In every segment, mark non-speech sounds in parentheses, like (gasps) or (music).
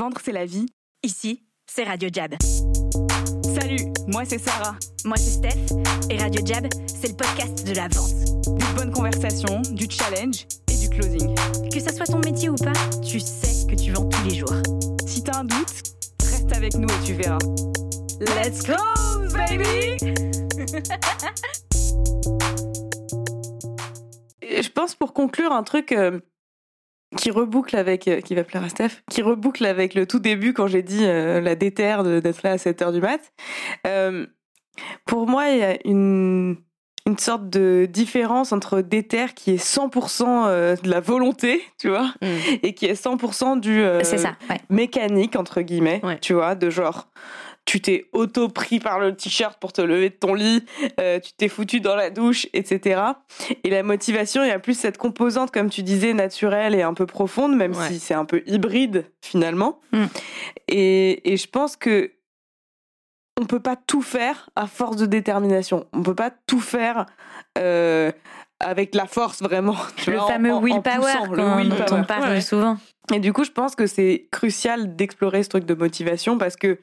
Vendre, c'est la vie. Ici, c'est Radio Jab. Salut, moi c'est Sarah. Moi, c'est Steph. Et Radio Jab, c'est le podcast de la vente. Des bonnes conversations, du challenge et du closing. Que ça soit ton métier ou pas, tu sais que tu vends tous les jours. Si t'as un doute, reste avec nous et tu verras. Let's close, baby (laughs) je pense pour conclure un truc euh, qui reboucle avec euh, qui va plaire à Steph, qui reboucle avec le tout début quand j'ai dit euh, la déterre d'être là à 7h du mat. Euh, pour moi, il y a une une sorte de différence entre déter qui est 100% euh, de la volonté, tu vois, Mm. et qui est 100% du euh, c'est ça, ouais. mécanique entre guillemets, Ouais. tu vois, de genre tu t'es auto pris par le t-shirt pour te lever de ton lit, euh, tu t'es foutu dans la douche, etc. Et la motivation, il y a plus cette composante, comme tu disais, naturelle et un peu profonde, même Ouais. si c'est un peu hybride finalement. Mm. Et, et je pense que on peut pas tout faire à force de détermination. On peut pas tout faire euh, avec la force vraiment. (laughs) tu Le vois, fameux willpower le quand- dont on parle Ouais. souvent. Et du coup, je pense que c'est crucial d'explorer ce truc de motivation parce que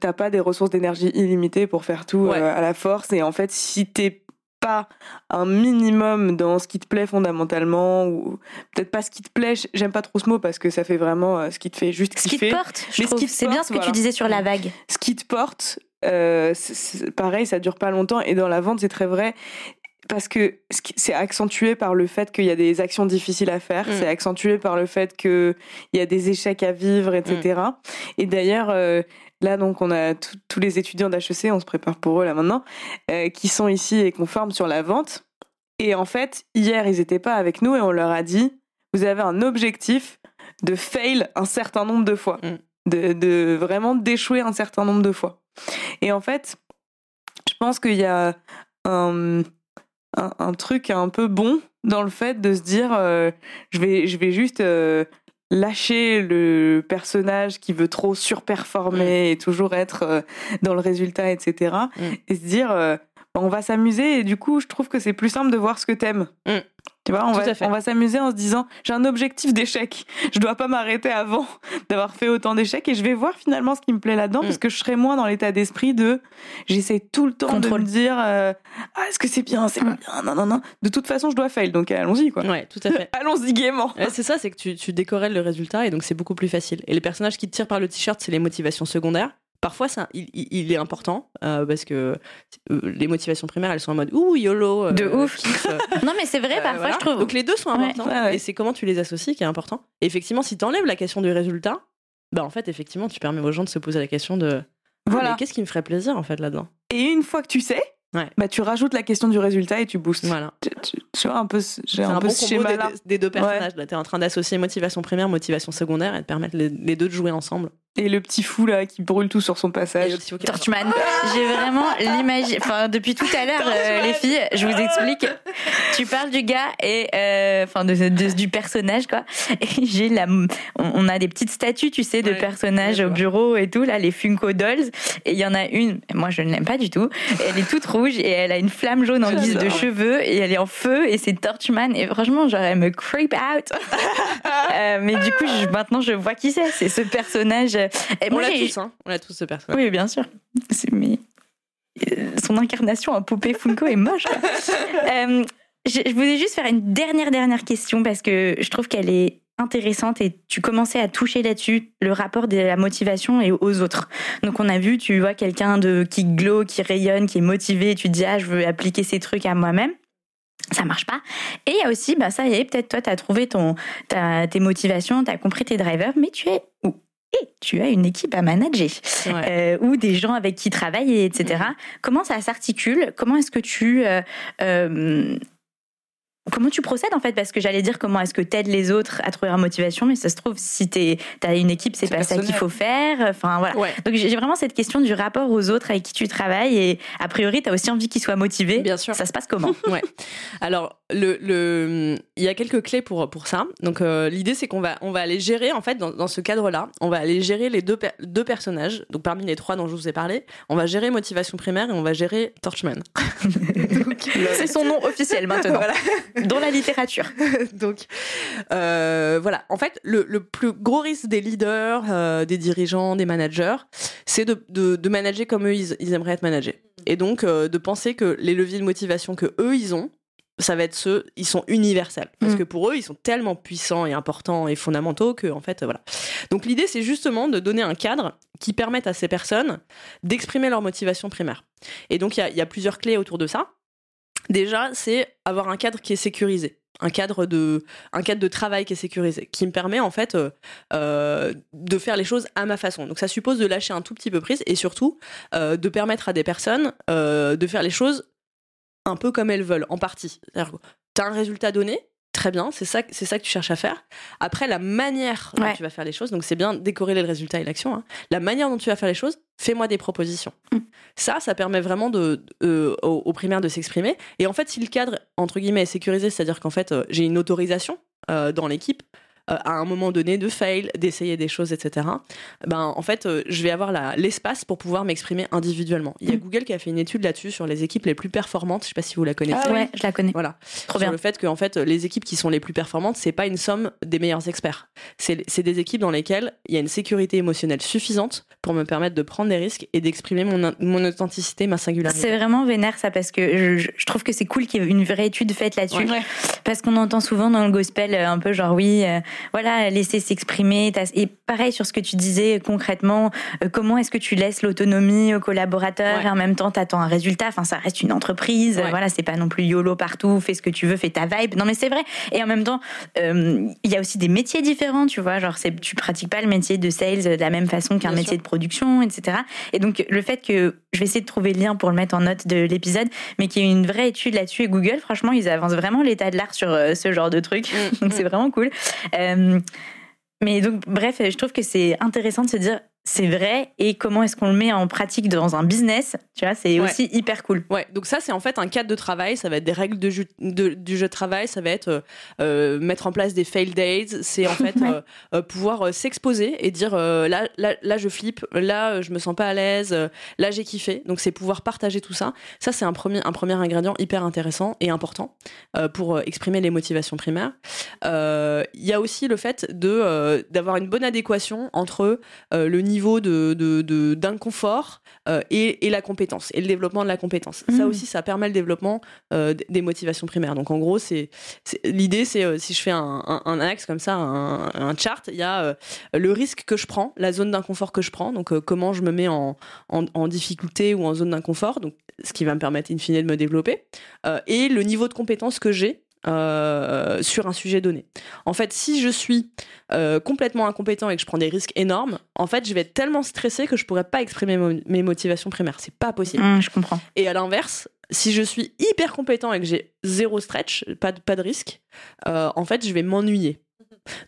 t'as pas des ressources d'énergie illimitées pour faire tout Ouais. euh, à la force. Et en fait, si t'es pas un minimum dans ce qui te plaît fondamentalement ou peut-être pas ce qui te plaît, j'aime pas trop ce mot parce que ça fait vraiment euh, ce qui te fait juste Ce qui te porte, je Mais trouve. C'est bien ce que tu disais sur la vague. ce qui te porte, euh, c'est- c'est- pareil, ça dure pas longtemps. Et dans la vente, c'est très vrai. Parce que c'est accentué par le fait qu'il y a des actions difficiles à faire, Mm. c'est accentué par le fait qu'il y a des échecs à vivre, etc. Et d'ailleurs, euh, là, donc, on a tous les étudiants d'HEC, on se prépare pour eux là maintenant, euh, qui sont ici et qu'on forme sur la vente. Et en fait, hier, ils étaient pas avec nous et on leur a dit, vous avez un objectif de fail un certain nombre de fois, Mm. de, de vraiment d'échouer un certain nombre de fois. Et en fait, je pense qu'il y a un, un, un truc un peu bon dans le fait de se dire, euh, je vais, je vais juste euh, lâcher le personnage qui veut trop surperformer et toujours être euh, dans le résultat, etc. Mm. Et se dire, euh, on va s'amuser et du coup, je trouve que c'est plus simple de voir ce que t'aimes. Mm. Tu vois, on Tout va, on va s'amuser en se disant, j'ai un objectif d'échec. Je dois pas m'arrêter avant (laughs) d'avoir fait autant d'échecs et je vais voir finalement ce qui me plaît là-dedans Mm. parce que je serai moins dans l'état d'esprit de, j'essaie tout le temps Contrôle. de me dire, euh, ah, est-ce que c'est bien, c'est pas Mm. bien, non, non, non. De toute façon, je dois fail, donc allons-y, quoi. Ouais, tout à fait. (laughs) Allons-y gaiement. Ouais, c'est ça, c'est que tu, tu décorrèles le résultat et donc c'est beaucoup plus facile. Et les personnages qui te tirent par le t-shirt, c'est les motivations secondaires. Parfois, ça, il, est important euh, parce que euh, les motivations primaires, elles sont en mode ouh YOLO. euh, De ouf. kiff, (laughs) Non, mais c'est vrai, euh, parfois, voilà. je trouve. Donc les deux sont Ouais. importants. Ouais, ouais. Et c'est comment tu les associes qui est important. Et effectivement, si tu enlèves la question du résultat, bah en fait, effectivement, tu permets aux gens de se poser la question de ah, Voilà. qu'est-ce qui me ferait plaisir en fait là-dedans? Et une fois que tu sais, Ouais. bah, tu rajoutes la question du résultat et tu boostes. Voilà. Tu, tu- tu vois un peu, ce- j'ai C'est un, un, peu bon ce combo des, schéma-là. des deux personnages. Là, tu es en train d'associer motivation primaire, motivation secondaire et de permettre les, les deux de jouer ensemble. Et le petit fou là qui brûle tout sur son passage. Torchman. J'ai vraiment l'image. Enfin, depuis tout à l'heure, euh, les filles, je vous explique. Tu parles du gars et euh, enfin de, de- du personnage quoi. Et j'ai la, on, on a des petites statues, tu sais, de Ouais. personnages au bureau et tout là, les Funko Dolls. Et il y en a une, moi je ne l'aime pas du tout. Elle est toute rouge et elle a une flamme jaune en guise de cheveux et elle est en feu et c'est Torchman. Et franchement, genre elle me creep out. (laughs) Euh, mais du coup, je- maintenant je vois qui c'est. C'est ce personnage. Et On l'a tous, hein. On l'a tous ce personnage. oui, bien sûr. Mais euh, son incarnation en poupée Funko est moche. (laughs) Euh, je, je voulais juste faire une dernière dernière question parce que je trouve qu'elle est intéressante et tu commençais à toucher là-dessus le rapport de la motivation et aux autres. Donc on a vu, tu vois quelqu'un de qui glow, qui rayonne, qui est motivé, tu te dis ah je veux appliquer ces trucs à moi-même. Ça marche pas. Et il y a aussi, bah ça y est, peut-être toi, tu as trouvé ton, tes motivations, tu as compris tes drivers, mais tu es où? Et tu as une équipe à manager Ouais. euh, ou des gens avec qui travailler, etc. Mhm. Comment ça s'articule? Comment est-ce que tu euh, euh, Comment tu procèdes en fait? Parce que j'allais dire comment est-ce que tu aides les autres à trouver leur motivation, mais ça se trouve, si tu as une équipe, c'est pas ça qu'il faut faire. Enfin voilà. Ouais. Donc j'ai vraiment cette question du rapport aux autres avec qui tu travailles et a priori, tu as aussi envie qu'ils soient motivés. Bien sûr. Ça se passe comment? (laughs) Ouais. Alors, le, le, il y a quelques clés pour, pour ça. Donc, euh, l'idée, c'est qu'on va, on va aller gérer, en fait, dans, dans ce cadre-là, on va aller gérer les deux, per- deux personnages. Donc, parmi les trois dont je vous ai parlé, on va gérer motivation primaire et on va gérer Torchman. (laughs) C'est son nom officiel maintenant, Voilà. dans la littérature. (laughs) Donc, euh, voilà. En fait, le, le plus gros risque des leaders, euh, des dirigeants, des managers, c'est de, de, de manager comme eux, ils, ils aimeraient être managés. Et donc, euh, de penser que les leviers de motivation que eux, ils ont, ça va être ceux, ils sont universels. Parce Mm. que pour eux, ils sont tellement puissants et importants et fondamentaux que, en fait, voilà. Donc, l'idée, c'est justement de donner un cadre qui permette à ces personnes d'exprimer leur motivation primaire. Et donc, il y a, il y a plusieurs clés autour de ça. Déjà, c'est avoir un cadre qui est sécurisé. Un cadre, de, un cadre de travail qui est sécurisé, qui me permet en fait euh, euh, de faire les choses à ma façon. Donc ça suppose de lâcher un tout petit peu prise et surtout euh, de permettre à des personnes de faire les choses un peu comme elles veulent, en partie. Tu as un résultat donné, très bien, c'est ça, c'est ça que tu cherches à faire. Après, la manière dont Ouais. tu vas faire les choses, donc c'est bien décorréler le résultat et l'action, hein. la manière dont tu vas faire les choses, fais-moi des propositions. Mm. Ça, ça permet vraiment de, euh, aux, aux primaires de s'exprimer. Et en fait, si le cadre, entre guillemets, est sécurisé, c'est-à-dire qu'en fait, euh, j'ai une autorisation euh, dans l'équipe, euh, à un moment donné de fail, d'essayer des choses, etc. Ben, en fait, euh, je vais avoir l'espace pour pouvoir m'exprimer individuellement. Il y a Mm. Google qui a fait une étude là-dessus sur les équipes les plus performantes. Je sais pas si vous la connaissez. Ah ouais, je la connais. Voilà. Trop sur bien. le fait que en fait, les équipes qui sont les plus performantes, c'est pas une somme des meilleurs experts. C'est des équipes dans lesquelles il y a une sécurité émotionnelle suffisante pour me permettre de prendre des risques et d'exprimer mon, authenticité, ma singularité. C'est vraiment vénère ça parce que je, trouve que c'est cool qu'il y ait une vraie étude faite là-dessus. Ouais. Parce qu'on entend souvent dans le gospel euh, un peu genre oui, euh, voilà, laisser s'exprimer. Et pareil sur ce que tu disais concrètement, euh, comment est-ce que tu laisses l'autonomie aux collaborateurs Ouais. et en même temps t'attends un résultat? Enfin, ça reste une entreprise. Ouais. Voilà, c'est pas non plus YOLO partout, fais ce que tu veux, fais ta vibe. Non mais c'est vrai. Et en même temps, euh, il y a aussi des métiers différents, tu vois. Genre, c'est, tu pratiques pas le métier de sales de la même façon qu'un métier sûr. de production, etc. Et donc, le fait que je vais essayer de trouver le lien pour le mettre en note de l'épisode, mais qu'il y ait une vraie étude là-dessus et Google, franchement, ils avancent vraiment l'état de l'art sur euh, ce genre de truc. Mm, (laughs) donc, mm. c'est vraiment cool. Euh, mais donc, bref, je trouve que c'est intéressant de se dire c'est vrai et comment est-ce qu'on le met en pratique dans un business, tu vois, c'est Ouais. aussi hyper cool. Ouais, donc ça c'est en fait un cadre de travail, ça va être des règles de jeu, de- du jeu de travail, ça va être euh, euh, mettre en place des fail days, c'est en fait (laughs) Ouais. euh, pouvoir s'exposer et dire euh, là, là, là je flippe, là je me sens pas à l'aise, là j'ai kiffé. Donc c'est pouvoir partager tout ça. Ça c'est un premier, un premier ingrédient hyper intéressant et important pour exprimer les motivations primaires. Il y a aussi le fait d'avoir une bonne adéquation entre le niveau de de- de- d'inconfort euh, et, et la compétence et le développement de la compétence. Ça Mhm. aussi, ça permet le développement euh, des motivations primaires. Donc en gros, c'est l'idée, c'est euh, si je fais un, un- un axe comme ça, un, un chart, il y a le risque que je prends, la zone d'inconfort que je prends, donc comment je me mets en, en, en difficulté ou en zone d'inconfort, donc ce qui va me permettre in fine de me développer, euh, et le niveau de compétence que j'ai. Euh, sur un sujet donné. En fait, si je suis euh, complètement incompétent et que je prends des risques énormes, en fait, je vais être tellement stressé que je pourrais pas exprimer mo- mes motivations primaires. C'est pas possible. Hum, je comprends. Et à l'inverse, si je suis hyper compétent et que j'ai zéro stretch, pas de, pas de risque, euh, en fait, je vais m'ennuyer.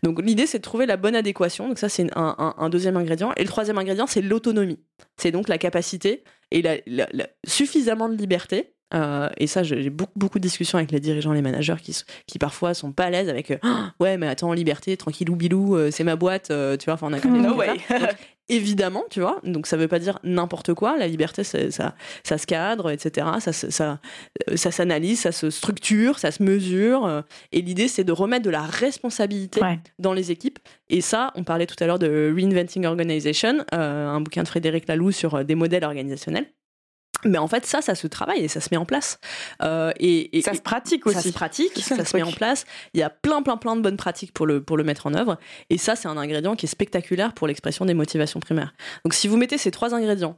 Donc l'idée, c'est de trouver la bonne adéquation. Donc ça, c'est un, un- un deuxième ingrédient. Et le troisième ingrédient, c'est l'autonomie. C'est donc la capacité et la, la- la- suffisamment de liberté. Euh, et ça, j'ai beaucoup, beaucoup de discussions avec les dirigeants, les managers qui, qui parfois sont pas à l'aise avec euh, Ah, (gasps) ouais, mais attends, liberté, tranquillou bilou, euh, c'est ma boîte, tu vois. Enfin, on a quand même (laughs) No way. Donc, évidemment, tu vois. Donc ça veut pas dire n'importe quoi. La liberté, ça, ça se cadre, etc. Ça, ça, ça s'analyse, ça se structure, ça se mesure. Et l'idée, c'est de remettre de la responsabilité Ouais. dans les équipes. Et ça, on parlait tout à l'heure de Reinventing Organization, un bouquin de Frédéric Laloux sur des modèles organisationnels. Mais en fait, ça, ça se travaille et ça se met en place. Euh, et, et- Ça se pratique ça aussi. se pratique, ça, ça, se met en place. Il y a plein, plein, plein de bonnes pratiques pour le, pour le mettre en œuvre. Et ça, c'est un ingrédient qui est spectaculaire pour l'expression des motivations primaires. Donc, si vous mettez ces trois ingrédients,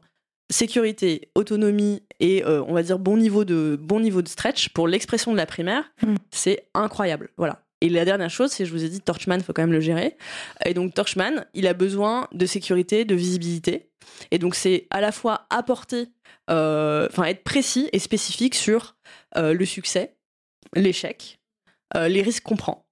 sécurité, autonomie et euh, on va dire bon niveau de bon niveau de stretch pour l'expression de la primaire, Mm. c'est incroyable. Voilà. Et la dernière chose, c'est je vous ai dit Torchman, faut quand même le gérer. Et donc Torchman, il a besoin de sécurité, de visibilité. Et donc c'est à la fois apporter, enfin être précis et spécifique sur euh, le succès, l'échec, euh, les risques qu'on prend.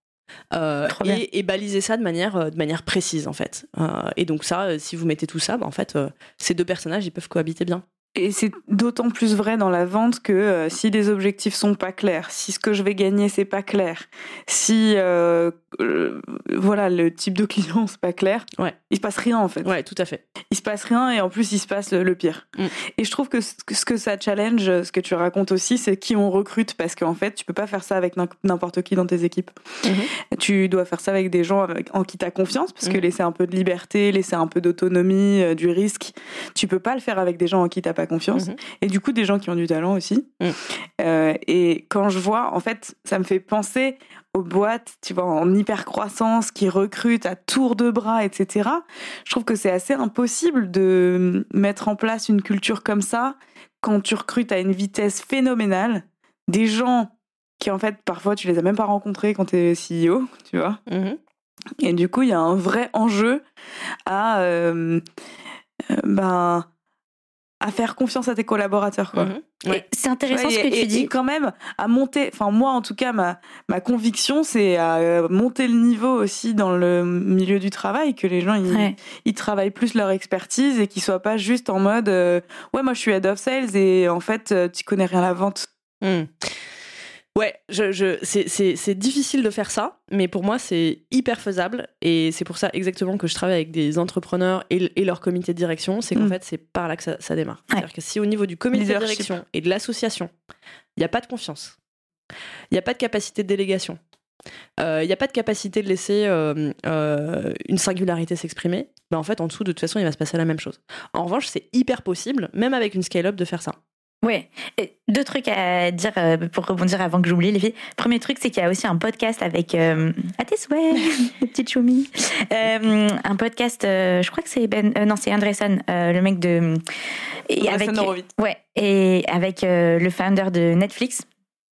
Euh, et, et baliser ça de manière, euh, de manière précise en fait. Euh, et donc ça, euh, si vous mettez tout ça, bah, en fait, euh, ces deux personnages, ils peuvent cohabiter bien. Et c'est d'autant plus vrai dans la vente que euh, si les objectifs sont pas clairs, si ce que je vais gagner c'est pas clair, si euh, euh, voilà le type de client (laughs) c'est pas clair, Ouais. il se passe rien en fait. Ouais, tout à fait. Il se passe rien et en plus il se passe le, pire. Mm. Et je trouve que ce, que ça challenge, ce que tu racontes aussi, c'est qui on recrute parce qu'en fait tu peux pas faire ça avec n'im- n'importe qui dans tes équipes. Mhm. Tu dois faire ça avec des gens avec- en qui as confiance parce que Mhm. laisser un peu de liberté, laisser un peu d'autonomie, du risque, tu peux pas le faire avec des gens en qui t'as pas confiance. Mhm. Et du coup, des gens qui ont du talent aussi. Mm. Euh, et quand je vois, en fait, ça me fait penser aux boîtes, tu vois, en hyper croissance, qui recrutent à tour de bras, etc. Je trouve que c'est assez impossible de mettre en place une culture comme ça quand tu recrutes à une vitesse phénoménale des gens qui, en fait, parfois, tu les as même pas rencontrés quand tu es CEO, tu vois. Mhm. Et du coup, il y a un vrai enjeu à, euh, euh, ben, à faire confiance à tes collaborateurs. Quoi. Mhm. Ouais. C'est intéressant Ouais, ce et- que et- tu dis. Et quand même, à monter, enfin moi en tout cas, ma, ma conviction, c'est à euh, monter le niveau aussi dans le milieu du travail, que les gens, ils, Ouais. ils travaillent plus leur expertise et qu'ils soient pas juste en mode, euh, ouais, moi je suis head of sales et en fait, euh, tu connais rien à la vente. Hmm. Ouais, je, je, c'est, difficile de faire ça, mais pour moi, c'est hyper faisable. Et c'est pour ça exactement que je travaille avec des entrepreneurs et, et leur comité de direction. C'est qu'en Mm. fait, c'est par là que ça, ça démarre. C'est-à-dire que si au niveau du comité de direction et de l'association, il n'y a pas de confiance, il n'y a pas de capacité de délégation, euh, il n'y a pas de capacité de laisser euh, euh, une singularité s'exprimer, ben en fait, en dessous, de toute façon, il va se passer la même chose. En revanche, c'est hyper possible, même avec une scale-up, de faire ça. Ouais. Et deux trucs à dire euh, pour rebondir avant que j'oublie les filles. Premier truc, c'est qu'il y a aussi un podcast avec euh, à tes souhaits, les (laughs) petites choumis. Euh, un podcast, euh, je crois que c'est Ben, euh, non c'est Andresson, le mec de et avec Horowitz. ouais et avec le founder de Netflix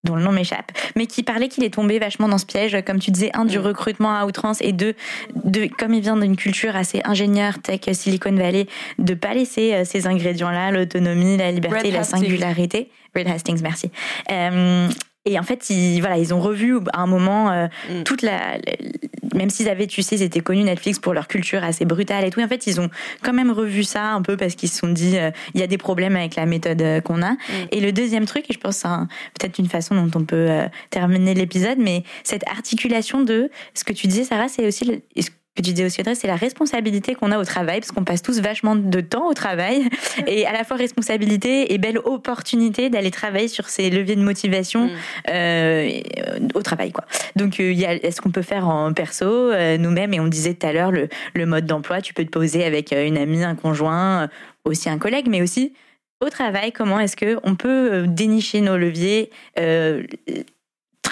dont le nom m'échappe, mais qui parlait qu'il est tombé vachement dans ce piège, comme tu disais, un, du Mm. recrutement à outrance, et deux, de, comme il vient d'une culture assez ingénieur, tech, Silicon Valley, de pas laisser euh, ces ingrédients-là, l'autonomie, la liberté, Red la Hastings. singularité. Red Hastings, merci. Euh, et en fait, ils, voilà, ils ont revu à un moment euh, Mm. toute la, la- même s'ils avaient, tu sais, ils étaient connus Netflix pour leur culture assez brutale et tout. En fait, ils ont quand même revu ça un peu parce qu'ils se sont dit, euh, il y a des problèmes avec la méthode euh, qu'on a. Et le deuxième truc, et je pense c'est un- peut-être une façon dont on peut euh, terminer l'épisode, mais cette articulation de ce que tu disais, Sarah, c'est aussi le- que tu disais aussi, Audrey, c'est la responsabilité qu'on a au travail, parce qu'on passe tous vachement de temps au travail, (laughs) et à la fois responsabilité et belle opportunité d'aller travailler sur ces leviers de motivation Mm. euh, au travail, quoi. Donc, euh, il y a est-ce qu'on peut faire en perso, euh, nous-mêmes, et on disait tout à l'heure, le, le mode d'emploi, tu peux te poser avec une amie, un conjoint, aussi un collègue, mais aussi au travail, comment est-ce que on peut dénicher nos leviers, euh,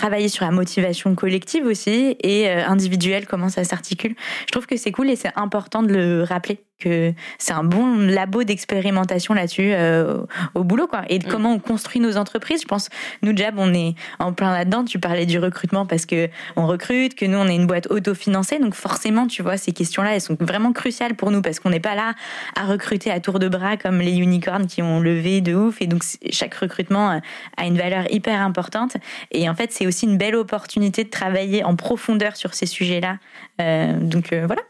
travailler sur la motivation collective aussi et euh, individuelle, comment ça s'articule. Je trouve que c'est cool et c'est important de le rappeler que c'est un bon labo d'expérimentation là-dessus euh, au, boulot quoi et de Mm. comment on construit nos entreprises. Je pense nous Jab on est en plein là-dedans. Tu parlais du recrutement parce que on recrute, que nous on est une boîte autofinancée donc forcément tu vois ces questions-là elles sont vraiment cruciales pour nous parce qu'on n'est pas là à recruter à tour de bras comme les unicorns qui ont levé de ouf et donc chaque recrutement euh, a une valeur hyper importante et en fait c'est aussi une belle opportunité de travailler en profondeur sur ces sujets-là. Euh, donc euh, voilà.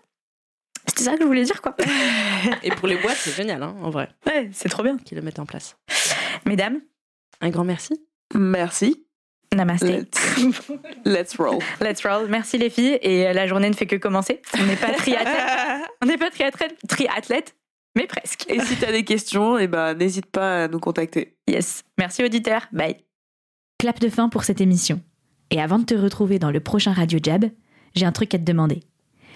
C'était ça que je voulais dire quoi. (laughs) Et pour les boîtes, c'est génial, hein, en vrai, Ouais, c'est trop bien. qu'ils le mettent en place. Mesdames, Un grand merci. Merci. namaste. Let's, (laughs) let's roll. Let's roll. Merci les filles. Et euh, la journée ne fait que commencer. On n'est pas triathlète, (laughs) on n'est pas triathlète, triathlète, mais presque. Et si t'as des questions, eh ben, n'hésite pas à nous contacter. Yes. Merci auditeurs. Bye. Clap de fin pour cette émission. Et avant de te retrouver dans le prochain Radio Jab, j'ai un truc à te demander.